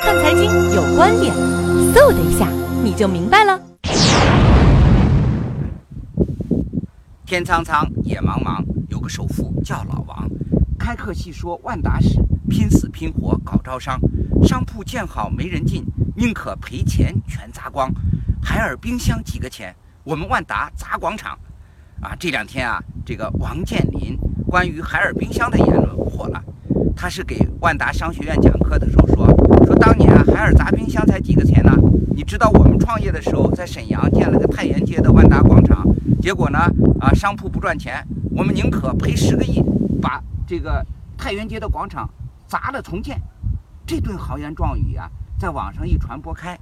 看财经有观点，嗖的一下你就明白了。天苍苍，野茫茫，有个首富叫老王，开课细说万达史，拼死拼活搞招商，商铺建好没人进，宁可赔钱全砸光。海尔冰箱几个钱？我们万达砸广场。啊，这两天啊，这个王健林关于海尔冰箱的言论火了。他是给万达商学院讲课的时候说，说当年啊，海尔砸冰箱才几个钱呢？你知道我们创业的时候在沈阳建了个太原街的万达广场。结果呢？啊，商铺不赚钱，我们宁可赔十个亿，把这个太原街的广场砸了重建。这顿豪言壮语啊，在网上一传播开，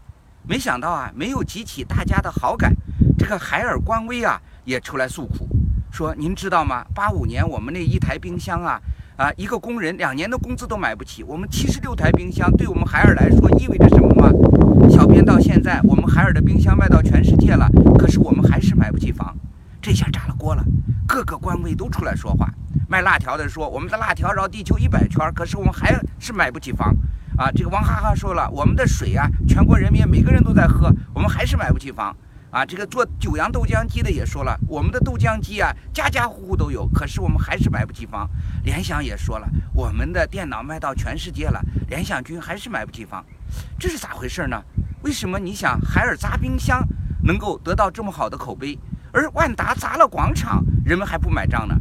没想到啊，没有激起大家的好感。这个海尔官微啊，也出来诉苦，说您知道吗？八五年我们那一台冰箱啊，啊，一个工人两年的工资都买不起。我们七十六台冰箱，对我们海尔来说意味着什么吗？小编到现在，我们海尔的冰箱卖到全世界了，可是我们还是买不起房。这下炸了锅了，各个官位都出来说话。卖辣条的说：“我们的辣条绕地球一百圈，可是我们还是买不起房。”啊，这个王哈哈说了：“我们的水啊，全国人民每个人都在喝，我们还是买不起房。”啊，这个做九阳豆浆机的也说了：“我们的豆浆机啊，家家户户都有，可是我们还是买不起房。”联想也说了：“我们的电脑卖到全世界了，联想君还是买不起房。”这是咋回事呢？为什么你想海尔砸冰箱能够得到这么好的口碑？而万达砸了广场，人们还不买账呢。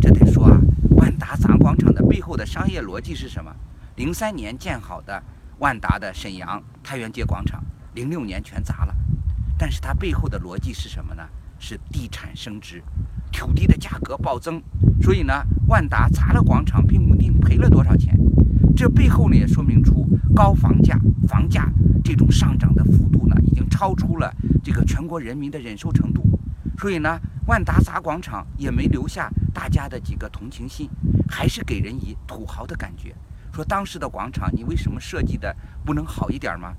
这得说啊，万达砸广场的背后的商业逻辑是什么？零三年建好的万达的沈阳太原街广场，零六年全砸了。但是它背后的逻辑是什么呢？是地产升值，土地的价格暴增。所以呢，万达砸了广场，并不一定赔了多少钱。这背后呢，也说明出高房价、房价这种上涨的幅度呢，已经超出了这个全国人民的忍受程度。所以呢，万达砸广场也没留下大家的几个同情心，还是给人以土豪的感觉。说当时的广场，你为什么设计的不能好一点吗？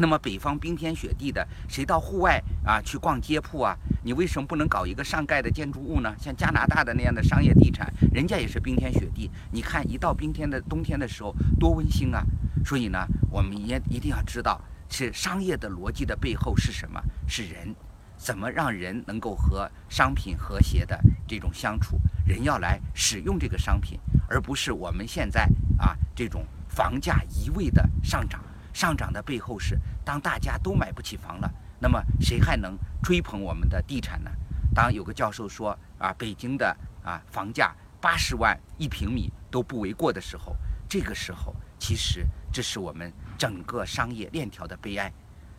那么北方冰天雪地的，谁到户外啊去逛街铺啊？你为什么不能搞一个上盖的建筑物呢？像加拿大的那样的商业地产，人家也是冰天雪地。你看一到冰天的冬天的时候，多温馨啊！所以呢，我们也一定要知道，是商业的逻辑的背后是什么？是人。怎么让人能够和商品和谐的这种相处？人要来使用这个商品，而不是我们现在啊这种房价一味的上涨。上涨的背后是，当大家都买不起房了，那么谁还能吹捧我们的地产呢？当有个教授说啊，北京的啊房价八十万一平米都不为过的时候，这个时候其实这是我们整个商业链条的悲哀。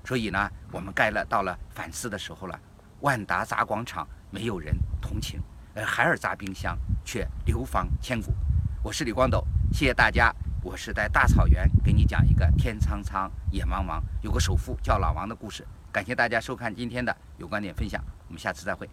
所以呢，我们该了到了反思的时候了。万达砸广场，没有人同情；而海尔砸冰箱，却流芳千古。我是李光斗，谢谢大家。我是在大草原给你讲一个天苍苍，野茫茫，有个首富叫老王的故事。感谢大家收看今天的有观点分享，我们下次再会。